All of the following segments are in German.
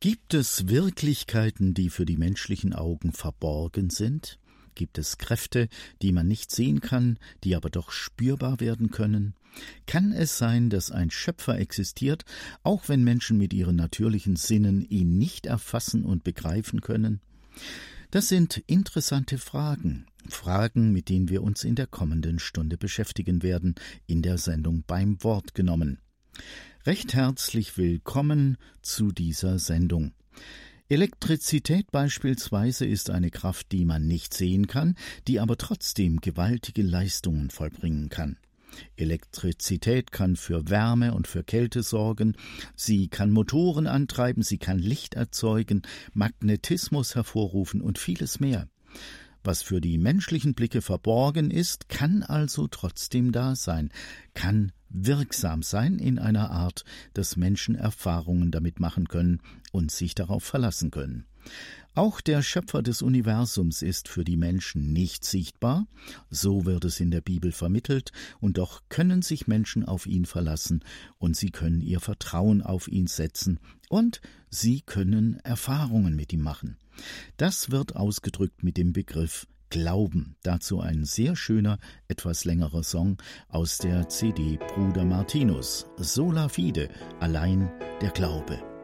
Gibt es Wirklichkeiten, die für die menschlichen Augen verborgen sind? Gibt es Kräfte, die man nicht sehen kann, die aber doch spürbar werden können? Kann es sein, dass ein Schöpfer existiert, auch wenn Menschen mit ihren natürlichen Sinnen ihn nicht erfassen und begreifen können? Das sind interessante Fragen, Fragen, mit denen wir uns in der kommenden Stunde beschäftigen werden, in der Sendung beim Wort genommen. Recht herzlich willkommen zu dieser Sendung. Elektrizität beispielsweise ist eine Kraft, die man nicht sehen kann, die aber trotzdem gewaltige Leistungen vollbringen kann. Elektrizität kann für Wärme und für Kälte sorgen, sie kann Motoren antreiben, sie kann Licht erzeugen, Magnetismus hervorrufen und vieles mehr. Was für die menschlichen Blicke verborgen ist, kann also trotzdem da sein, kann wirksam sein in einer Art, dass Menschen Erfahrungen damit machen können und sich darauf verlassen können. Auch der Schöpfer des Universums ist für die Menschen nicht sichtbar, so wird es in der Bibel vermittelt, und doch können sich Menschen auf ihn verlassen, und sie können ihr Vertrauen auf ihn setzen, und sie können Erfahrungen mit ihm machen. Das wird ausgedrückt mit dem Begriff Glauben. Dazu ein sehr schöner, etwas längerer Song aus der CD Bruder Martinus. Sola fide, allein der Glaube.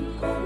and.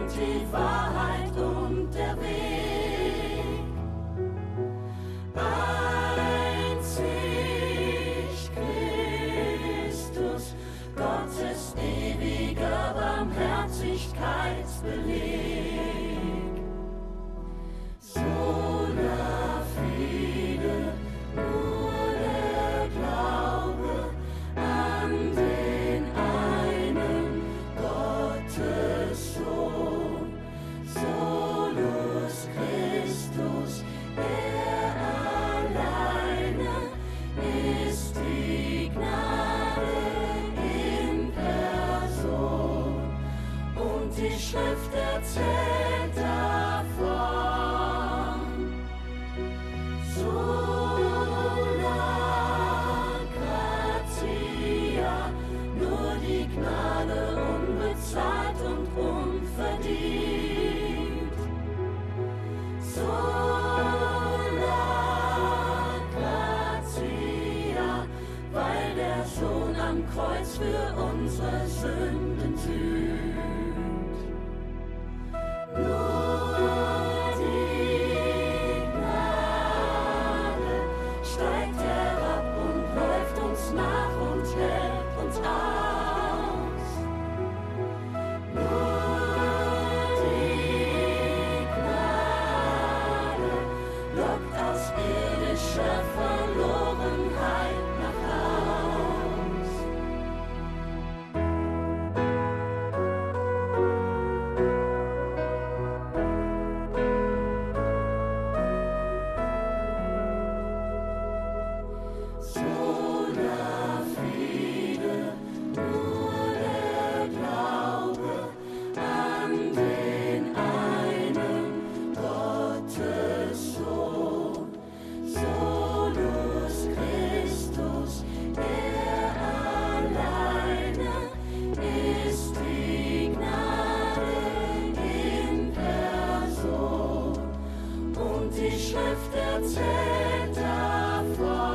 für unsere Sünden süß. die Schrift erzählt davon.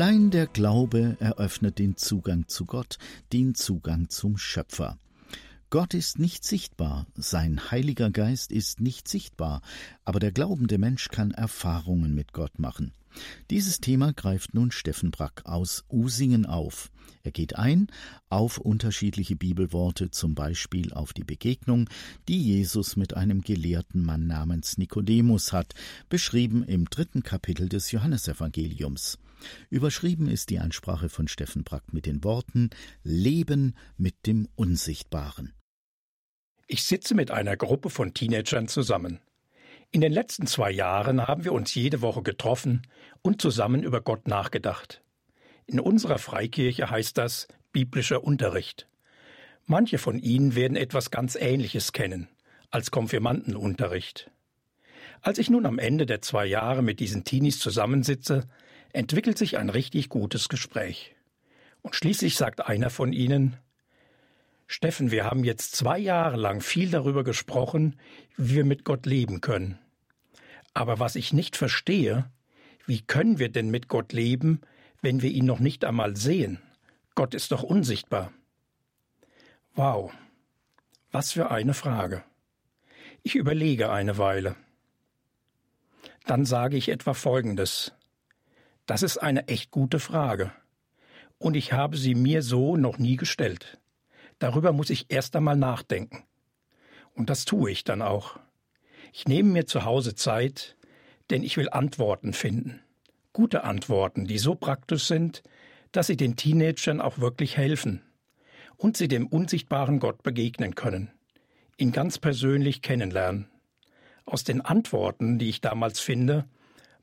Allein der Glaube eröffnet den Zugang zu Gott, den Zugang zum Schöpfer. Gott ist nicht sichtbar, sein Heiliger Geist ist nicht sichtbar, aber der glaubende Mensch kann Erfahrungen mit Gott machen. Dieses Thema greift nun Steffen Brack aus Usingen auf. Er geht ein auf unterschiedliche Bibelworte, zum Beispiel auf die Begegnung, die Jesus mit einem gelehrten Mann namens Nikodemus hat, beschrieben im dritten Kapitel des Johannesevangeliums. Überschrieben ist die Ansprache von Steffen Brack mit den Worten Leben mit dem Unsichtbaren. Ich sitze mit einer Gruppe von Teenagern zusammen. In den letzten zwei Jahren haben wir uns jede Woche getroffen und zusammen über Gott nachgedacht. In unserer Freikirche heißt das biblischer Unterricht. Manche von Ihnen werden etwas ganz Ähnliches kennen, als Konfirmandenunterricht. Als ich nun am Ende der zwei Jahre mit diesen Teenies zusammensitze, entwickelt sich ein richtig gutes Gespräch. Und schließlich sagt einer von ihnen, Steffen, wir haben jetzt zwei Jahre lang viel darüber gesprochen, wie wir mit Gott leben können. Aber was ich nicht verstehe, wie können wir denn mit Gott leben, wenn wir ihn noch nicht einmal sehen? Gott ist doch unsichtbar. Wow, was für eine Frage. Ich überlege eine Weile. Dann sage ich etwa Folgendes. Das ist eine echt gute Frage. Und ich habe sie mir so noch nie gestellt. Darüber muss ich erst einmal nachdenken. Und das tue ich dann auch. Ich nehme mir zu Hause Zeit, denn ich will Antworten finden. Gute Antworten, die so praktisch sind, dass sie den Teenagern auch wirklich helfen und sie dem unsichtbaren Gott begegnen können, ihn ganz persönlich kennenlernen. Aus den Antworten, die ich damals finde,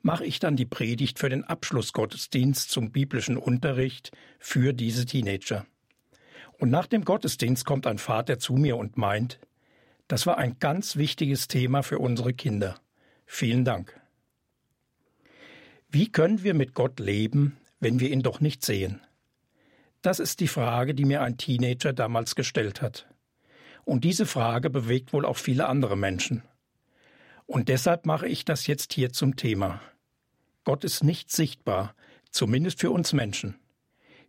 mache ich dann die Predigt für den Abschlussgottesdienst zum biblischen Unterricht für diese Teenager. Und nach dem Gottesdienst kommt ein Vater zu mir und meint, das war ein ganz wichtiges Thema für unsere Kinder. Vielen Dank. Wie können wir mit Gott leben, wenn wir ihn doch nicht sehen? Das ist die Frage, die mir ein Teenager damals gestellt hat. Und diese Frage bewegt wohl auch viele andere Menschen. Und deshalb mache ich das jetzt hier zum Thema. Gott ist nicht sichtbar, zumindest für uns Menschen.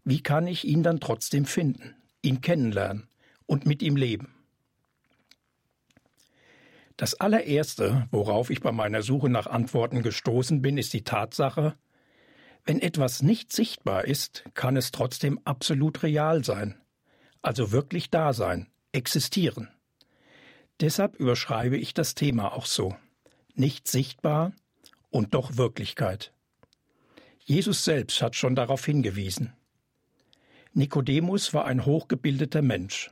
Wie kann ich ihn dann trotzdem finden? ihn kennenlernen und mit ihm leben. Das allererste, worauf ich bei meiner Suche nach Antworten gestoßen bin, ist die Tatsache, wenn etwas nicht sichtbar ist, kann es trotzdem absolut real sein, also wirklich da sein, existieren. Deshalb überschreibe ich das Thema auch so. Nicht sichtbar und doch Wirklichkeit. Jesus selbst hat schon darauf hingewiesen. Nikodemus war ein hochgebildeter Mensch.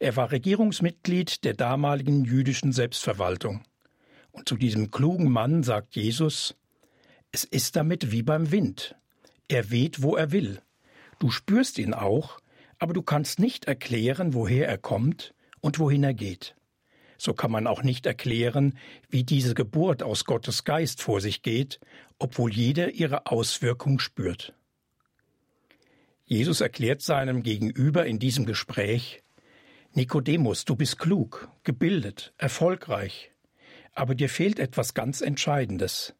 Er war Regierungsmitglied der damaligen jüdischen Selbstverwaltung. Und zu diesem klugen Mann sagt Jesus, es ist damit wie beim Wind. Er weht, wo er will. Du spürst ihn auch, aber du kannst nicht erklären, woher er kommt und wohin er geht. So kann man auch nicht erklären, wie diese Geburt aus Gottes Geist vor sich geht, obwohl jeder ihre Auswirkung spürt. Jesus erklärt seinem Gegenüber in diesem Gespräch Nikodemus, du bist klug, gebildet, erfolgreich, aber dir fehlt etwas ganz Entscheidendes.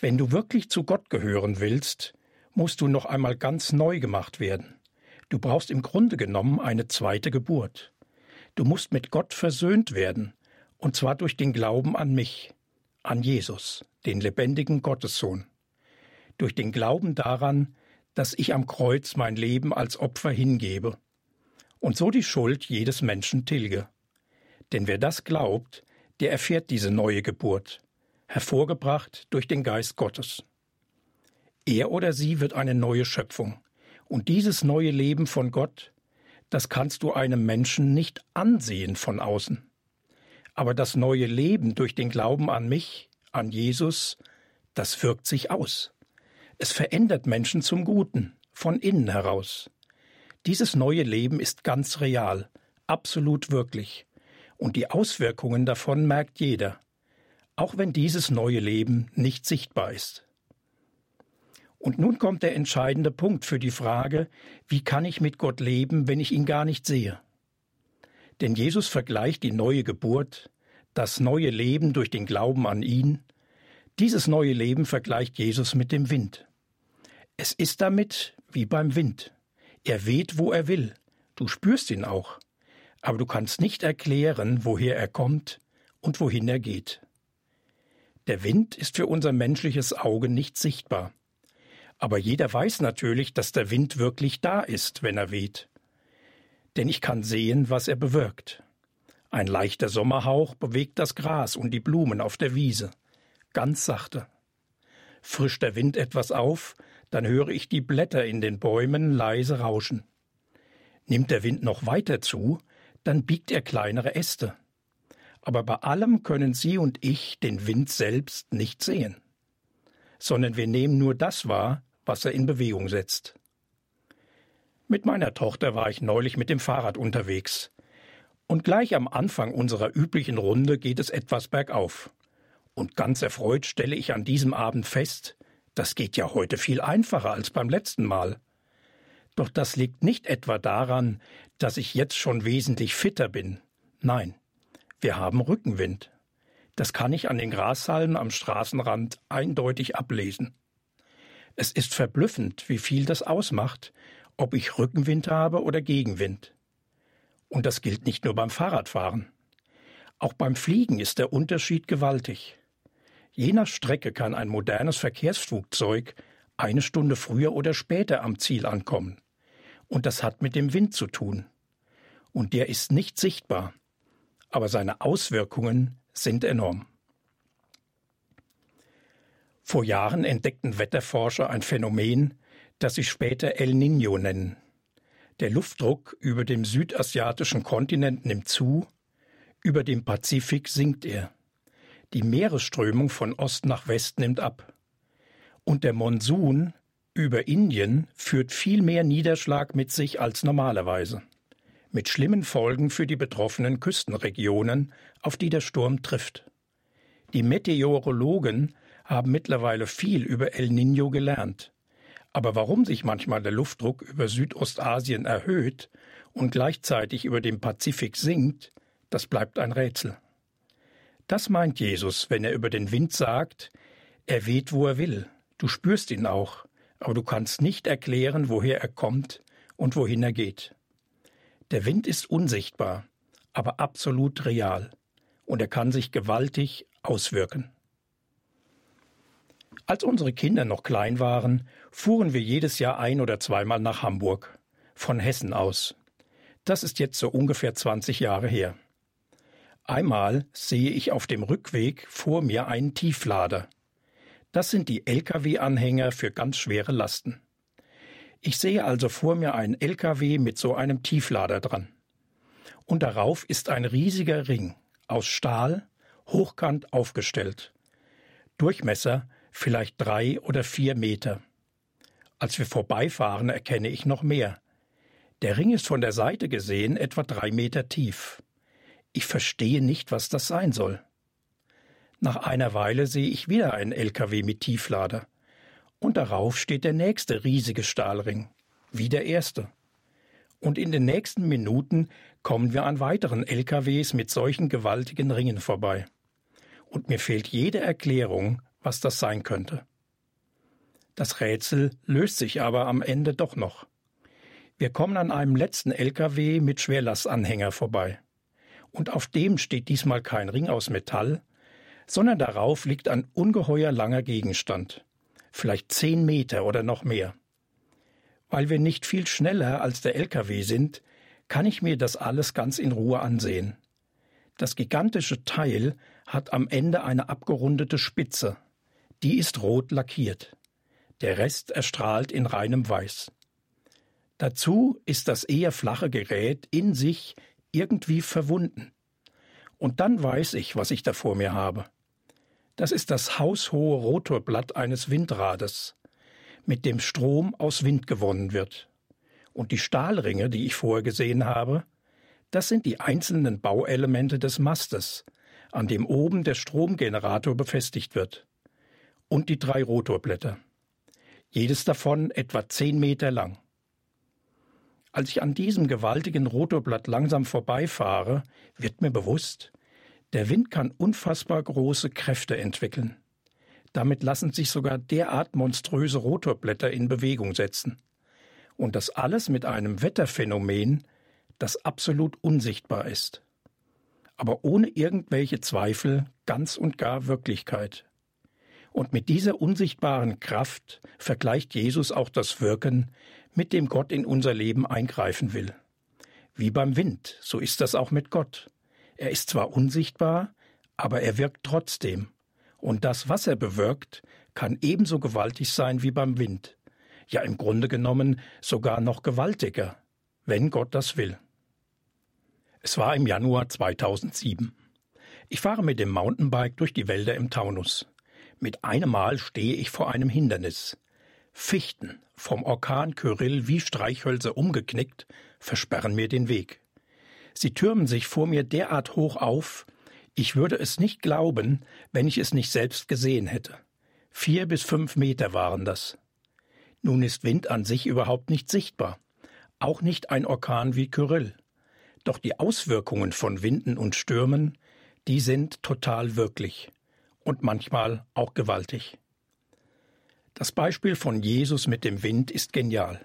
Wenn du wirklich zu Gott gehören willst, musst du noch einmal ganz neu gemacht werden. Du brauchst im Grunde genommen eine zweite Geburt. Du musst mit Gott versöhnt werden, und zwar durch den Glauben an mich, an Jesus, den lebendigen Gottessohn. Durch den Glauben daran, dass ich am Kreuz mein Leben als Opfer hingebe und so die Schuld jedes Menschen tilge. Denn wer das glaubt, der erfährt diese neue Geburt, hervorgebracht durch den Geist Gottes. Er oder sie wird eine neue Schöpfung, und dieses neue Leben von Gott, das kannst du einem Menschen nicht ansehen von außen. Aber das neue Leben durch den Glauben an mich, an Jesus, das wirkt sich aus. Es verändert Menschen zum Guten, von innen heraus. Dieses neue Leben ist ganz real, absolut wirklich, und die Auswirkungen davon merkt jeder, auch wenn dieses neue Leben nicht sichtbar ist. Und nun kommt der entscheidende Punkt für die Frage, wie kann ich mit Gott leben, wenn ich ihn gar nicht sehe? Denn Jesus vergleicht die neue Geburt, das neue Leben durch den Glauben an ihn. Dieses neue Leben vergleicht Jesus mit dem Wind. Es ist damit wie beim Wind. Er weht, wo er will. Du spürst ihn auch. Aber du kannst nicht erklären, woher er kommt und wohin er geht. Der Wind ist für unser menschliches Auge nicht sichtbar. Aber jeder weiß natürlich, dass der Wind wirklich da ist, wenn er weht. Denn ich kann sehen, was er bewirkt. Ein leichter Sommerhauch bewegt das Gras und die Blumen auf der Wiese. Ganz sachte. Frischt der Wind etwas auf, dann höre ich die Blätter in den Bäumen leise rauschen. Nimmt der Wind noch weiter zu, dann biegt er kleinere Äste. Aber bei allem können Sie und ich den Wind selbst nicht sehen, sondern wir nehmen nur das wahr, was er in Bewegung setzt. Mit meiner Tochter war ich neulich mit dem Fahrrad unterwegs. Und gleich am Anfang unserer üblichen Runde geht es etwas bergauf. Und ganz erfreut stelle ich an diesem Abend fest, das geht ja heute viel einfacher als beim letzten Mal. Doch das liegt nicht etwa daran, dass ich jetzt schon wesentlich fitter bin. Nein, wir haben Rückenwind. Das kann ich an den Grashalmen am Straßenrand eindeutig ablesen. Es ist verblüffend, wie viel das ausmacht, ob ich Rückenwind habe oder Gegenwind. Und das gilt nicht nur beim Fahrradfahren. Auch beim Fliegen ist der Unterschied gewaltig. Je nach Strecke kann ein modernes Verkehrsflugzeug eine Stunde früher oder später am Ziel ankommen. Und das hat mit dem Wind zu tun. Und der ist nicht sichtbar, aber seine Auswirkungen sind enorm. Vor Jahren entdeckten Wetterforscher ein Phänomen, das sie später El Niño nennen. Der Luftdruck über dem südasiatischen Kontinent nimmt zu, über dem Pazifik sinkt er. Die Meeresströmung von Ost nach West nimmt ab. Und der Monsun über Indien führt viel mehr Niederschlag mit sich als normalerweise, mit schlimmen Folgen für die betroffenen Küstenregionen, auf die der Sturm trifft. Die Meteorologen haben mittlerweile viel über El Niño gelernt. Aber warum sich manchmal der Luftdruck über Südostasien erhöht und gleichzeitig über dem Pazifik sinkt, das bleibt ein Rätsel. Das meint Jesus, wenn er über den Wind sagt, er weht, wo er will, du spürst ihn auch, aber du kannst nicht erklären, woher er kommt und wohin er geht. Der Wind ist unsichtbar, aber absolut real, und er kann sich gewaltig auswirken. Als unsere Kinder noch klein waren, fuhren wir jedes Jahr ein oder zweimal nach Hamburg, von Hessen aus. Das ist jetzt so ungefähr 20 Jahre her. Einmal sehe ich auf dem Rückweg vor mir einen Tieflader. Das sind die Lkw-Anhänger für ganz schwere Lasten. Ich sehe also vor mir einen Lkw mit so einem Tieflader dran. Und darauf ist ein riesiger Ring aus Stahl, hochkant aufgestellt. Durchmesser vielleicht drei oder vier Meter. Als wir vorbeifahren, erkenne ich noch mehr. Der Ring ist von der Seite gesehen etwa drei Meter tief. Ich verstehe nicht, was das sein soll. Nach einer Weile sehe ich wieder einen LKW mit Tieflader. Und darauf steht der nächste riesige Stahlring, wie der erste. Und in den nächsten Minuten kommen wir an weiteren LKWs mit solchen gewaltigen Ringen vorbei. Und mir fehlt jede Erklärung, was das sein könnte. Das Rätsel löst sich aber am Ende doch noch. Wir kommen an einem letzten LKW mit Schwerlastanhänger vorbei. Und auf dem steht diesmal kein Ring aus Metall, sondern darauf liegt ein ungeheuer langer Gegenstand, vielleicht zehn Meter oder noch mehr. Weil wir nicht viel schneller als der LKW sind, kann ich mir das alles ganz in Ruhe ansehen. Das gigantische Teil hat am Ende eine abgerundete Spitze, die ist rot lackiert. Der Rest erstrahlt in reinem Weiß. Dazu ist das eher flache Gerät in sich irgendwie verwunden. Und dann weiß ich, was ich da vor mir habe. Das ist das haushohe Rotorblatt eines Windrades, mit dem Strom aus Wind gewonnen wird. Und die Stahlringe, die ich vorher gesehen habe, das sind die einzelnen Bauelemente des Mastes, an dem oben der Stromgenerator befestigt wird und die drei Rotorblätter. Jedes davon etwa zehn Meter lang. Als ich an diesem gewaltigen Rotorblatt langsam vorbeifahre, wird mir bewusst, der Wind kann unfassbar große Kräfte entwickeln. Damit lassen sich sogar derart monströse Rotorblätter in Bewegung setzen. Und das alles mit einem Wetterphänomen, das absolut unsichtbar ist. Aber ohne irgendwelche Zweifel ganz und gar Wirklichkeit. Und mit dieser unsichtbaren Kraft vergleicht Jesus auch das Wirken, mit dem Gott in unser Leben eingreifen will. Wie beim Wind, so ist das auch mit Gott. Er ist zwar unsichtbar, aber er wirkt trotzdem. Und das, was er bewirkt, kann ebenso gewaltig sein wie beim Wind. Ja, im Grunde genommen sogar noch gewaltiger, wenn Gott das will. Es war im Januar 2007. Ich fahre mit dem Mountainbike durch die Wälder im Taunus. Mit einem Mal stehe ich vor einem Hindernis. Fichten, vom Orkan Kyrill wie Streichhölzer umgeknickt, versperren mir den Weg. Sie türmen sich vor mir derart hoch auf, ich würde es nicht glauben, wenn ich es nicht selbst gesehen hätte. Vier bis fünf Meter waren das. Nun ist Wind an sich überhaupt nicht sichtbar, auch nicht ein Orkan wie Kyrill. Doch die Auswirkungen von Winden und Stürmen, die sind total wirklich und manchmal auch gewaltig. Das Beispiel von Jesus mit dem Wind ist genial.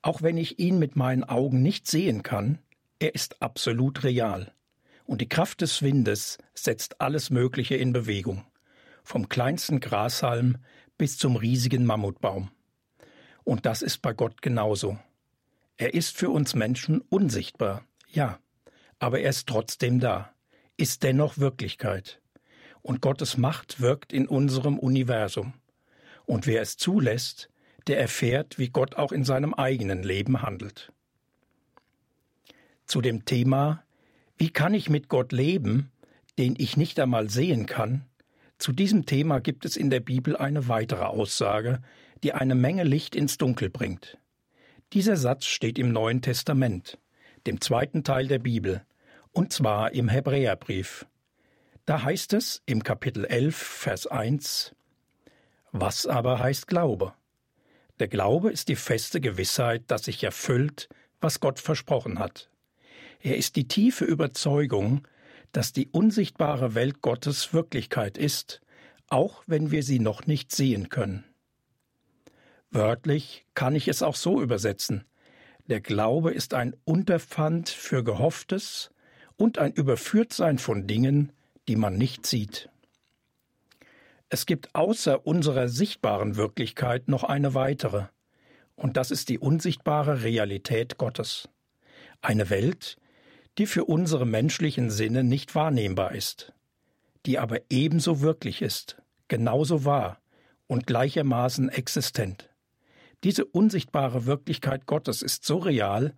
Auch wenn ich ihn mit meinen Augen nicht sehen kann, er ist absolut real. Und die Kraft des Windes setzt alles Mögliche in Bewegung, vom kleinsten Grashalm bis zum riesigen Mammutbaum. Und das ist bei Gott genauso. Er ist für uns Menschen unsichtbar, ja, aber er ist trotzdem da, ist dennoch Wirklichkeit und Gottes Macht wirkt in unserem Universum. Und wer es zulässt, der erfährt, wie Gott auch in seinem eigenen Leben handelt. Zu dem Thema, wie kann ich mit Gott leben, den ich nicht einmal sehen kann, zu diesem Thema gibt es in der Bibel eine weitere Aussage, die eine Menge Licht ins Dunkel bringt. Dieser Satz steht im Neuen Testament, dem zweiten Teil der Bibel, und zwar im Hebräerbrief. Da heißt es im Kapitel 11, Vers 1, Was aber heißt Glaube? Der Glaube ist die feste Gewissheit, dass sich erfüllt, was Gott versprochen hat. Er ist die tiefe Überzeugung, dass die unsichtbare Welt Gottes Wirklichkeit ist, auch wenn wir sie noch nicht sehen können. Wörtlich kann ich es auch so übersetzen. Der Glaube ist ein Unterpfand für Gehofftes und ein Überführtsein von Dingen, die man nicht sieht. Es gibt außer unserer sichtbaren Wirklichkeit noch eine weitere, und das ist die unsichtbare Realität Gottes. Eine Welt, die für unsere menschlichen Sinne nicht wahrnehmbar ist, die aber ebenso wirklich ist, genauso wahr und gleichermaßen existent. Diese unsichtbare Wirklichkeit Gottes ist so real,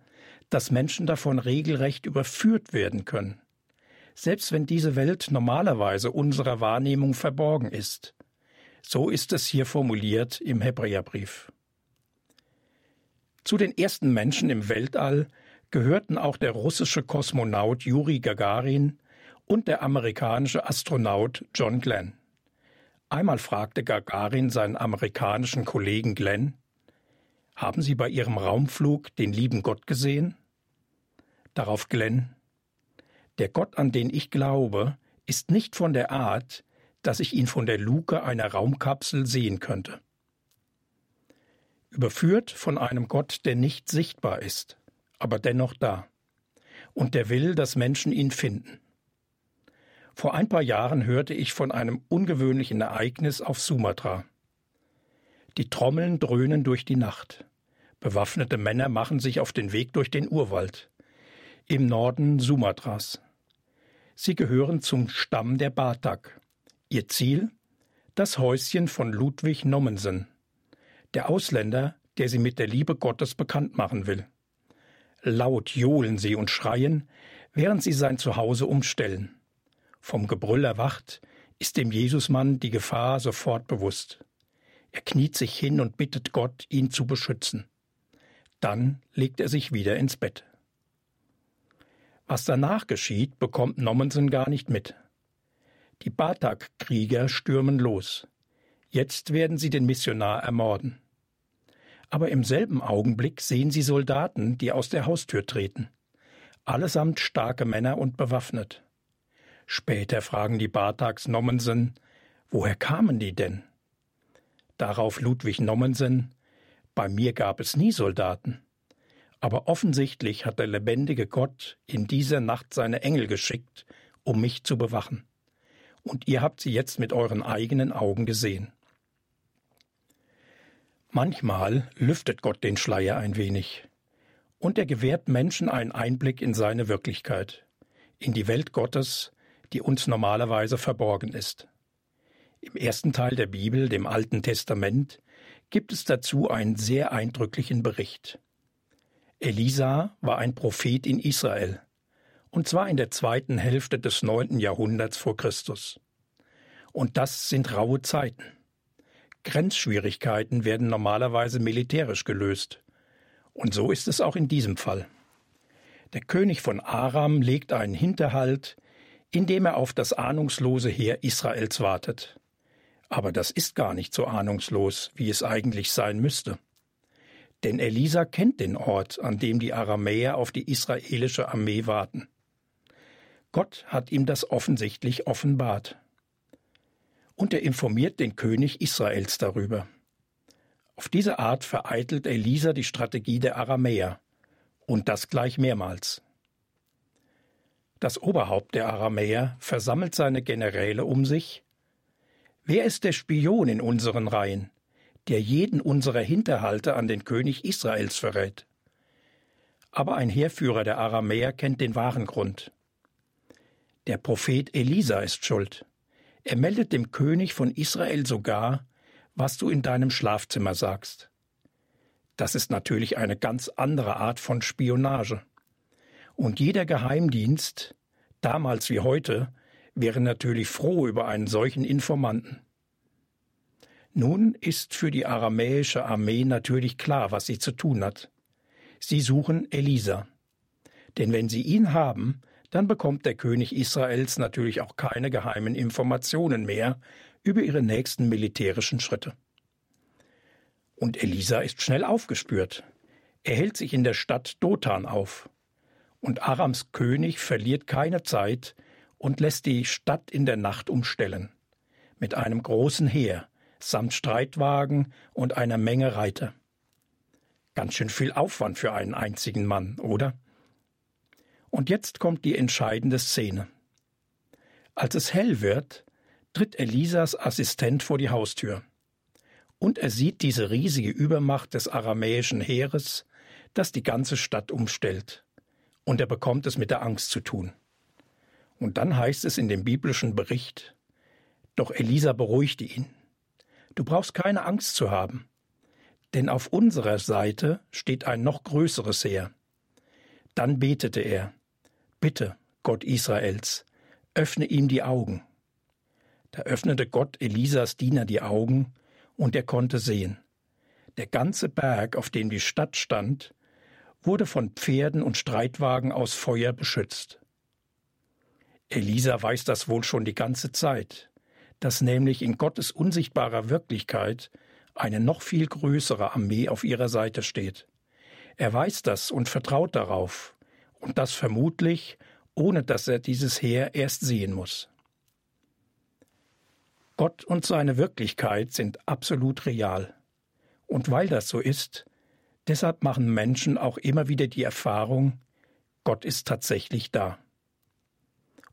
dass Menschen davon regelrecht überführt werden können selbst wenn diese Welt normalerweise unserer Wahrnehmung verborgen ist. So ist es hier formuliert im Hebräerbrief. Zu den ersten Menschen im Weltall gehörten auch der russische Kosmonaut Juri Gagarin und der amerikanische Astronaut John Glenn. Einmal fragte Gagarin seinen amerikanischen Kollegen Glenn, haben Sie bei Ihrem Raumflug den lieben Gott gesehen? Darauf Glenn, der Gott, an den ich glaube, ist nicht von der Art, dass ich ihn von der Luke einer Raumkapsel sehen könnte. Überführt von einem Gott, der nicht sichtbar ist, aber dennoch da. Und der will, dass Menschen ihn finden. Vor ein paar Jahren hörte ich von einem ungewöhnlichen Ereignis auf Sumatra. Die Trommeln dröhnen durch die Nacht. Bewaffnete Männer machen sich auf den Weg durch den Urwald. Im Norden Sumatras. Sie gehören zum Stamm der Batak. Ihr Ziel? Das Häuschen von Ludwig Nommensen, der Ausländer, der sie mit der Liebe Gottes bekannt machen will. Laut johlen sie und schreien, während sie sein Zuhause umstellen. Vom Gebrüll erwacht, ist dem Jesusmann die Gefahr sofort bewusst. Er kniet sich hin und bittet Gott, ihn zu beschützen. Dann legt er sich wieder ins Bett. Was danach geschieht, bekommt Nommensen gar nicht mit. Die Batak-Krieger stürmen los. Jetzt werden sie den Missionar ermorden. Aber im selben Augenblick sehen sie Soldaten, die aus der Haustür treten. Allesamt starke Männer und bewaffnet. Später fragen die Bartags Nommensen, woher kamen die denn? Darauf Ludwig Nommensen, bei mir gab es nie Soldaten. Aber offensichtlich hat der lebendige Gott in dieser Nacht seine Engel geschickt, um mich zu bewachen. Und ihr habt sie jetzt mit euren eigenen Augen gesehen. Manchmal lüftet Gott den Schleier ein wenig. Und er gewährt Menschen einen Einblick in seine Wirklichkeit, in die Welt Gottes, die uns normalerweise verborgen ist. Im ersten Teil der Bibel, dem Alten Testament, gibt es dazu einen sehr eindrücklichen Bericht. Elisa war ein Prophet in Israel, und zwar in der zweiten Hälfte des neunten Jahrhunderts vor Christus. Und das sind raue Zeiten. Grenzschwierigkeiten werden normalerweise militärisch gelöst. Und so ist es auch in diesem Fall. Der König von Aram legt einen Hinterhalt, indem er auf das ahnungslose Heer Israels wartet. Aber das ist gar nicht so ahnungslos, wie es eigentlich sein müsste. Denn Elisa kennt den Ort, an dem die Aramäer auf die israelische Armee warten. Gott hat ihm das offensichtlich offenbart. Und er informiert den König Israels darüber. Auf diese Art vereitelt Elisa die Strategie der Aramäer. Und das gleich mehrmals. Das Oberhaupt der Aramäer versammelt seine Generäle um sich. Wer ist der Spion in unseren Reihen? Der jeden unserer Hinterhalte an den König Israels verrät. Aber ein Heerführer der Aramäer kennt den wahren Grund. Der Prophet Elisa ist schuld. Er meldet dem König von Israel sogar, was du in deinem Schlafzimmer sagst. Das ist natürlich eine ganz andere Art von Spionage. Und jeder Geheimdienst, damals wie heute, wäre natürlich froh über einen solchen Informanten. Nun ist für die aramäische Armee natürlich klar, was sie zu tun hat. Sie suchen Elisa. Denn wenn sie ihn haben, dann bekommt der König Israels natürlich auch keine geheimen Informationen mehr über ihre nächsten militärischen Schritte. Und Elisa ist schnell aufgespürt. Er hält sich in der Stadt Dothan auf. Und Arams König verliert keine Zeit und lässt die Stadt in der Nacht umstellen. Mit einem großen Heer, samt Streitwagen und einer Menge Reiter. Ganz schön viel Aufwand für einen einzigen Mann, oder? Und jetzt kommt die entscheidende Szene. Als es hell wird, tritt Elisas Assistent vor die Haustür. Und er sieht diese riesige Übermacht des aramäischen Heeres, das die ganze Stadt umstellt. Und er bekommt es mit der Angst zu tun. Und dann heißt es in dem biblischen Bericht, doch Elisa beruhigte ihn. Du brauchst keine Angst zu haben, denn auf unserer Seite steht ein noch größeres Heer. Dann betete er, Bitte, Gott Israels, öffne ihm die Augen. Da öffnete Gott Elisas Diener die Augen, und er konnte sehen. Der ganze Berg, auf dem die Stadt stand, wurde von Pferden und Streitwagen aus Feuer beschützt. Elisa weiß das wohl schon die ganze Zeit dass nämlich in Gottes unsichtbarer Wirklichkeit eine noch viel größere Armee auf ihrer Seite steht. Er weiß das und vertraut darauf, und das vermutlich, ohne dass er dieses Heer erst sehen muss. Gott und seine Wirklichkeit sind absolut real. Und weil das so ist, deshalb machen Menschen auch immer wieder die Erfahrung, Gott ist tatsächlich da.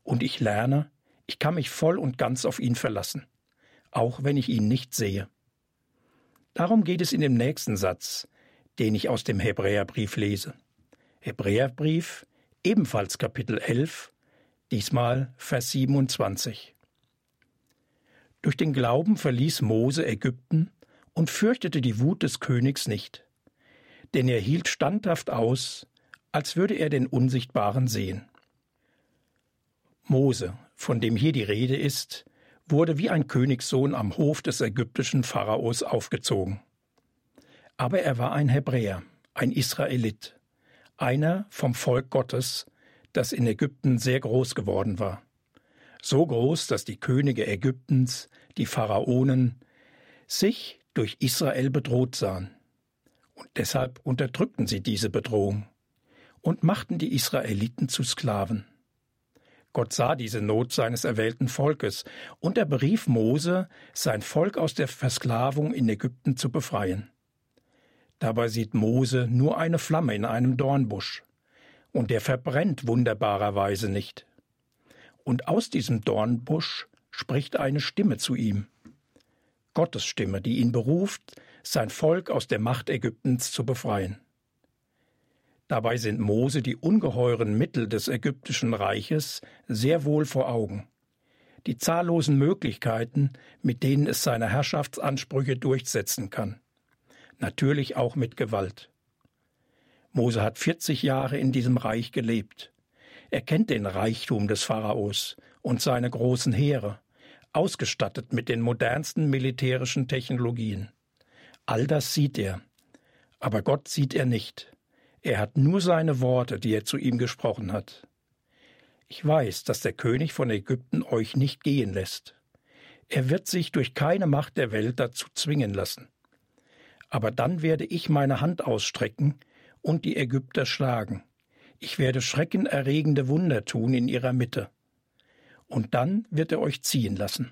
Und ich lerne, ich kann mich voll und ganz auf ihn verlassen, auch wenn ich ihn nicht sehe. Darum geht es in dem nächsten Satz, den ich aus dem Hebräerbrief lese. Hebräerbrief, ebenfalls Kapitel 11, diesmal Vers 27. Durch den Glauben verließ Mose Ägypten und fürchtete die Wut des Königs nicht, denn er hielt standhaft aus, als würde er den Unsichtbaren sehen. Mose, von dem hier die Rede ist, wurde wie ein Königssohn am Hof des ägyptischen Pharaos aufgezogen. Aber er war ein Hebräer, ein Israelit, einer vom Volk Gottes, das in Ägypten sehr groß geworden war. So groß, dass die Könige Ägyptens, die Pharaonen, sich durch Israel bedroht sahen. Und deshalb unterdrückten sie diese Bedrohung und machten die Israeliten zu Sklaven. Gott sah diese Not seines erwählten Volkes, und er berief Mose, sein Volk aus der Versklavung in Ägypten zu befreien. Dabei sieht Mose nur eine Flamme in einem Dornbusch, und der verbrennt wunderbarerweise nicht. Und aus diesem Dornbusch spricht eine Stimme zu ihm. Gottes Stimme, die ihn beruft, sein Volk aus der Macht Ägyptens zu befreien. Dabei sind Mose die ungeheuren Mittel des ägyptischen Reiches sehr wohl vor Augen. Die zahllosen Möglichkeiten, mit denen es seine Herrschaftsansprüche durchsetzen kann. Natürlich auch mit Gewalt. Mose hat 40 Jahre in diesem Reich gelebt. Er kennt den Reichtum des Pharaos und seine großen Heere, ausgestattet mit den modernsten militärischen Technologien. All das sieht er. Aber Gott sieht er nicht. Er hat nur seine Worte, die er zu ihm gesprochen hat. Ich weiß, dass der König von Ägypten euch nicht gehen lässt. Er wird sich durch keine Macht der Welt dazu zwingen lassen. Aber dann werde ich meine Hand ausstrecken und die Ägypter schlagen. Ich werde schreckenerregende Wunder tun in ihrer Mitte. Und dann wird er euch ziehen lassen.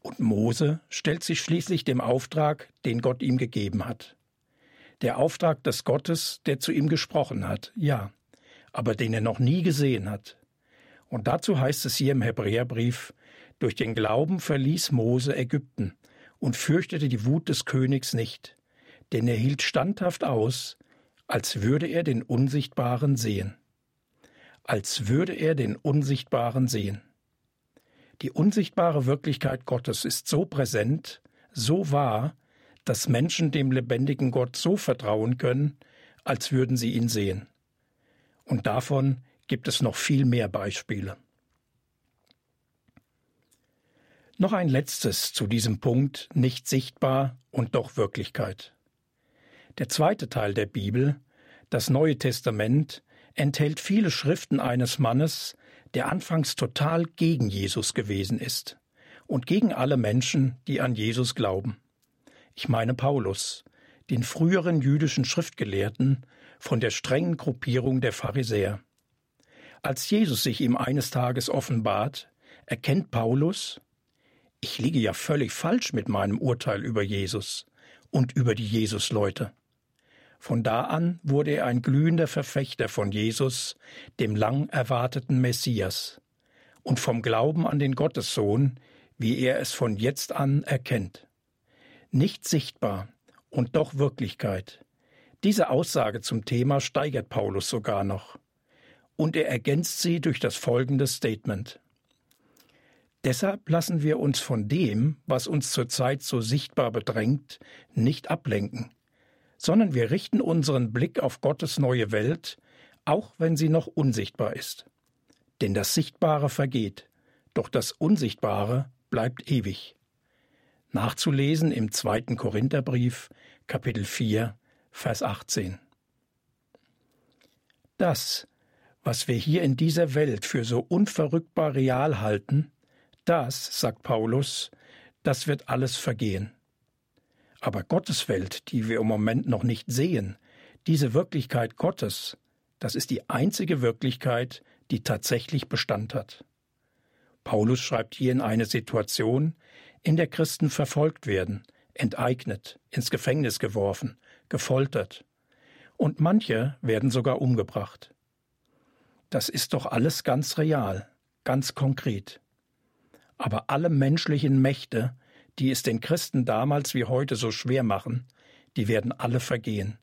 Und Mose stellt sich schließlich dem Auftrag, den Gott ihm gegeben hat. Der Auftrag des Gottes, der zu ihm gesprochen hat, ja, aber den er noch nie gesehen hat. Und dazu heißt es hier im Hebräerbrief, durch den Glauben verließ Mose Ägypten und fürchtete die Wut des Königs nicht, denn er hielt standhaft aus, als würde er den Unsichtbaren sehen. Als würde er den Unsichtbaren sehen. Die unsichtbare Wirklichkeit Gottes ist so präsent, so wahr, dass Menschen dem lebendigen Gott so vertrauen können, als würden sie ihn sehen. Und davon gibt es noch viel mehr Beispiele. Noch ein letztes zu diesem Punkt nicht sichtbar und doch Wirklichkeit. Der zweite Teil der Bibel, das Neue Testament, enthält viele Schriften eines Mannes, der anfangs total gegen Jesus gewesen ist und gegen alle Menschen, die an Jesus glauben. Ich meine Paulus, den früheren jüdischen Schriftgelehrten von der strengen Gruppierung der Pharisäer. Als Jesus sich ihm eines Tages offenbart, erkennt Paulus, ich liege ja völlig falsch mit meinem Urteil über Jesus und über die Jesusleute. Von da an wurde er ein glühender Verfechter von Jesus, dem lang erwarteten Messias, und vom Glauben an den Gottessohn, wie er es von jetzt an erkennt nicht sichtbar und doch Wirklichkeit. Diese Aussage zum Thema steigert Paulus sogar noch. Und er ergänzt sie durch das folgende Statement. Deshalb lassen wir uns von dem, was uns zurzeit so sichtbar bedrängt, nicht ablenken, sondern wir richten unseren Blick auf Gottes neue Welt, auch wenn sie noch unsichtbar ist. Denn das Sichtbare vergeht, doch das Unsichtbare bleibt ewig nachzulesen im zweiten Korintherbrief, Kapitel 4, Vers 18. Das, was wir hier in dieser Welt für so unverrückbar real halten, das, sagt Paulus, das wird alles vergehen. Aber Gottes Welt, die wir im Moment noch nicht sehen, diese Wirklichkeit Gottes, das ist die einzige Wirklichkeit, die tatsächlich Bestand hat. Paulus schreibt hier in eine Situation, in der Christen verfolgt werden, enteignet, ins Gefängnis geworfen, gefoltert. Und manche werden sogar umgebracht. Das ist doch alles ganz real, ganz konkret. Aber alle menschlichen Mächte, die es den Christen damals wie heute so schwer machen, die werden alle vergehen.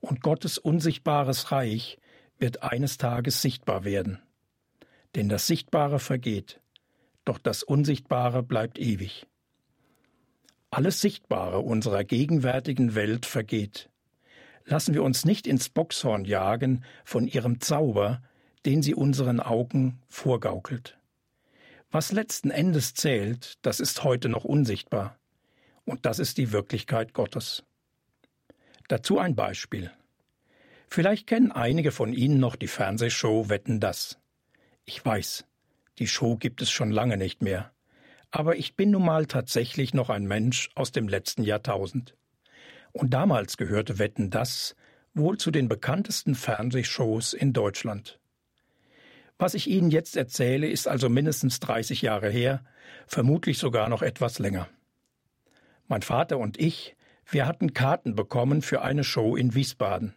Und Gottes unsichtbares Reich wird eines Tages sichtbar werden. Denn das Sichtbare vergeht, doch das Unsichtbare bleibt ewig. Alles Sichtbare unserer gegenwärtigen Welt vergeht. Lassen wir uns nicht ins Boxhorn jagen von ihrem Zauber, den sie unseren Augen vorgaukelt. Was letzten Endes zählt, das ist heute noch unsichtbar. Und das ist die Wirklichkeit Gottes. Dazu ein Beispiel. Vielleicht kennen einige von Ihnen noch die Fernsehshow Wetten das. Ich weiß, die Show gibt es schon lange nicht mehr. Aber ich bin nun mal tatsächlich noch ein Mensch aus dem letzten Jahrtausend. Und damals gehörte Wetten das wohl zu den bekanntesten Fernsehshows in Deutschland. Was ich Ihnen jetzt erzähle, ist also mindestens 30 Jahre her, vermutlich sogar noch etwas länger. Mein Vater und ich, wir hatten Karten bekommen für eine Show in Wiesbaden.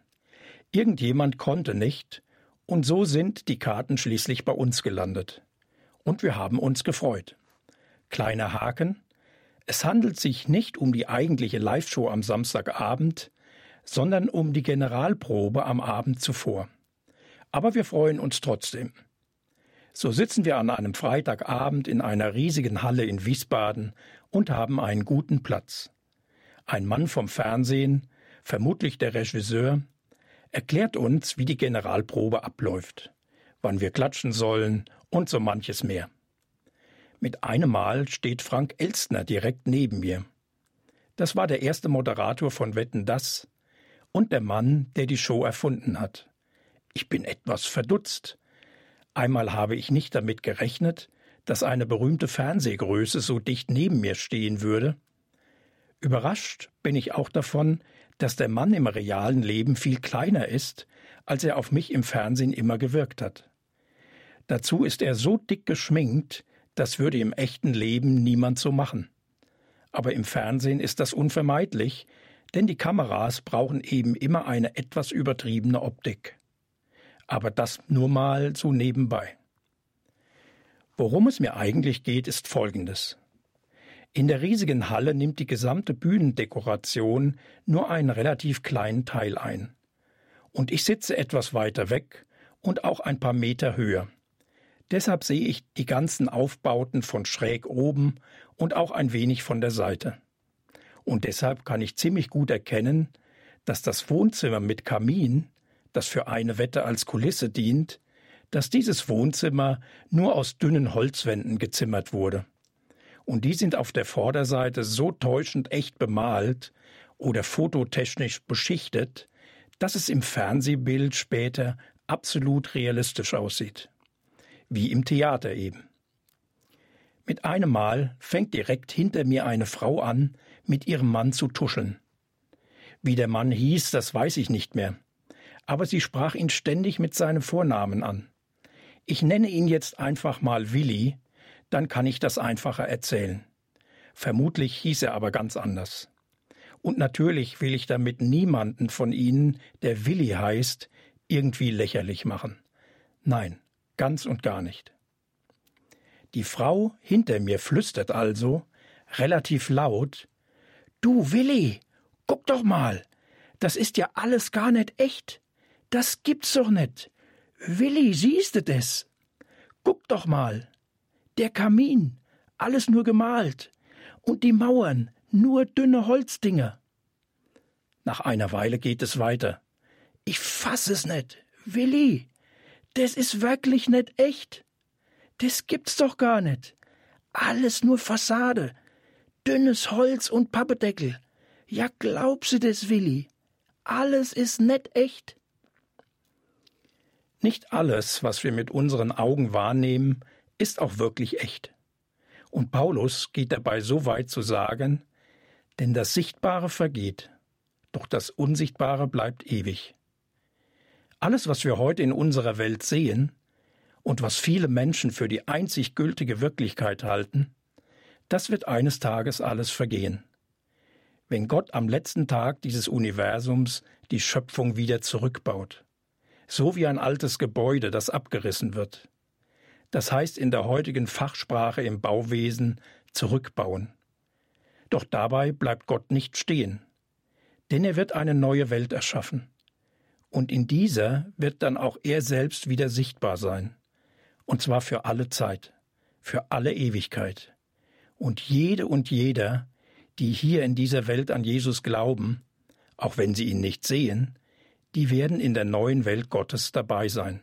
Irgendjemand konnte nicht, und so sind die Karten schließlich bei uns gelandet. Und wir haben uns gefreut. Kleiner Haken, es handelt sich nicht um die eigentliche Live-Show am Samstagabend, sondern um die Generalprobe am Abend zuvor. Aber wir freuen uns trotzdem. So sitzen wir an einem Freitagabend in einer riesigen Halle in Wiesbaden und haben einen guten Platz. Ein Mann vom Fernsehen, vermutlich der Regisseur, erklärt uns, wie die Generalprobe abläuft, wann wir klatschen sollen und so manches mehr. Mit einem Mal steht Frank Elstner direkt neben mir. Das war der erste Moderator von Wetten das und der Mann, der die Show erfunden hat. Ich bin etwas verdutzt. Einmal habe ich nicht damit gerechnet, dass eine berühmte Fernsehgröße so dicht neben mir stehen würde. Überrascht bin ich auch davon, dass der Mann im realen Leben viel kleiner ist, als er auf mich im Fernsehen immer gewirkt hat. Dazu ist er so dick geschminkt, das würde im echten Leben niemand so machen. Aber im Fernsehen ist das unvermeidlich, denn die Kameras brauchen eben immer eine etwas übertriebene Optik. Aber das nur mal so nebenbei. Worum es mir eigentlich geht, ist Folgendes. In der riesigen Halle nimmt die gesamte Bühnendekoration nur einen relativ kleinen Teil ein. Und ich sitze etwas weiter weg und auch ein paar Meter höher. Deshalb sehe ich die ganzen Aufbauten von schräg oben und auch ein wenig von der Seite. Und deshalb kann ich ziemlich gut erkennen, dass das Wohnzimmer mit Kamin, das für eine Wette als Kulisse dient, dass dieses Wohnzimmer nur aus dünnen Holzwänden gezimmert wurde. Und die sind auf der Vorderseite so täuschend echt bemalt oder fototechnisch beschichtet, dass es im Fernsehbild später absolut realistisch aussieht. Wie im Theater eben. Mit einem Mal fängt direkt hinter mir eine Frau an, mit ihrem Mann zu tuscheln. Wie der Mann hieß, das weiß ich nicht mehr, aber sie sprach ihn ständig mit seinem Vornamen an. Ich nenne ihn jetzt einfach mal Willi, dann kann ich das einfacher erzählen. Vermutlich hieß er aber ganz anders. Und natürlich will ich damit niemanden von Ihnen, der Willi heißt, irgendwie lächerlich machen. Nein, ganz und gar nicht. Die Frau hinter mir flüstert also, relativ laut, Du Willi, guck doch mal, das ist ja alles gar nicht echt. Das gibt's doch nicht. Willi, siehst du das? Guck doch mal. Der Kamin, alles nur gemalt. Und die Mauern, nur dünne Holzdinger. Nach einer Weile geht es weiter. Ich fass es nicht. Willi, das ist wirklich nicht echt. Das gibt's doch gar nicht. Alles nur Fassade. Dünnes Holz und Pappedeckel. Ja, glaubst du das, Willi? Alles ist nicht echt. Nicht alles, was wir mit unseren Augen wahrnehmen, ist auch wirklich echt. Und Paulus geht dabei so weit zu sagen, denn das Sichtbare vergeht, doch das Unsichtbare bleibt ewig. Alles, was wir heute in unserer Welt sehen und was viele Menschen für die einzig gültige Wirklichkeit halten, das wird eines Tages alles vergehen. Wenn Gott am letzten Tag dieses Universums die Schöpfung wieder zurückbaut so wie ein altes Gebäude, das abgerissen wird. Das heißt in der heutigen Fachsprache im Bauwesen zurückbauen. Doch dabei bleibt Gott nicht stehen, denn er wird eine neue Welt erschaffen. Und in dieser wird dann auch er selbst wieder sichtbar sein, und zwar für alle Zeit, für alle Ewigkeit. Und jede und jeder, die hier in dieser Welt an Jesus glauben, auch wenn sie ihn nicht sehen, die werden in der neuen Welt Gottes dabei sein.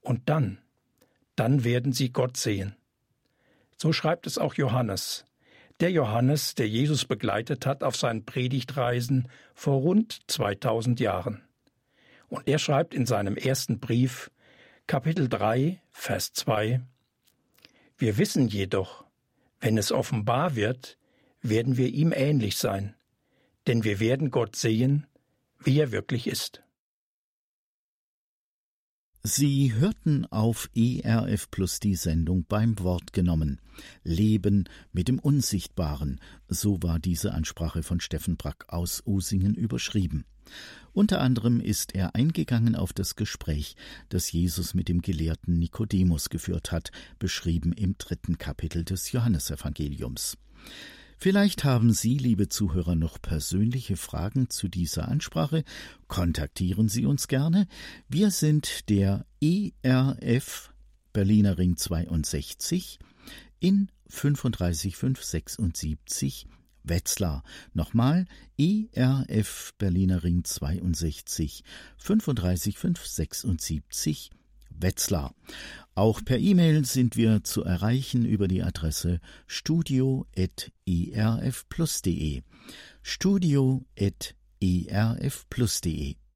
Und dann, dann werden sie Gott sehen. So schreibt es auch Johannes. Der Johannes, der Jesus begleitet hat auf seinen Predigtreisen vor rund 2000 Jahren. Und er schreibt in seinem ersten Brief, Kapitel 3, Vers 2, Wir wissen jedoch, wenn es offenbar wird, werden wir ihm ähnlich sein, denn wir werden Gott sehen, wie er wirklich ist. Sie hörten auf ERF Plus die Sendung beim Wort genommen. Leben mit dem Unsichtbaren, so war diese Ansprache von Steffen Brack aus Usingen überschrieben. Unter anderem ist er eingegangen auf das Gespräch, das Jesus mit dem Gelehrten Nikodemus geführt hat, beschrieben im dritten Kapitel des Johannesevangeliums. Vielleicht haben Sie, liebe Zuhörer, noch persönliche Fragen zu dieser Ansprache. Kontaktieren Sie uns gerne. Wir sind der ERF Berliner Ring 62 in 35576 Wetzlar. Nochmal ERF Berliner Ring 62 35576 Wetzlar. Auch per E-Mail sind wir zu erreichen über die Adresse studio.erfplus.de. studio.erfplus.de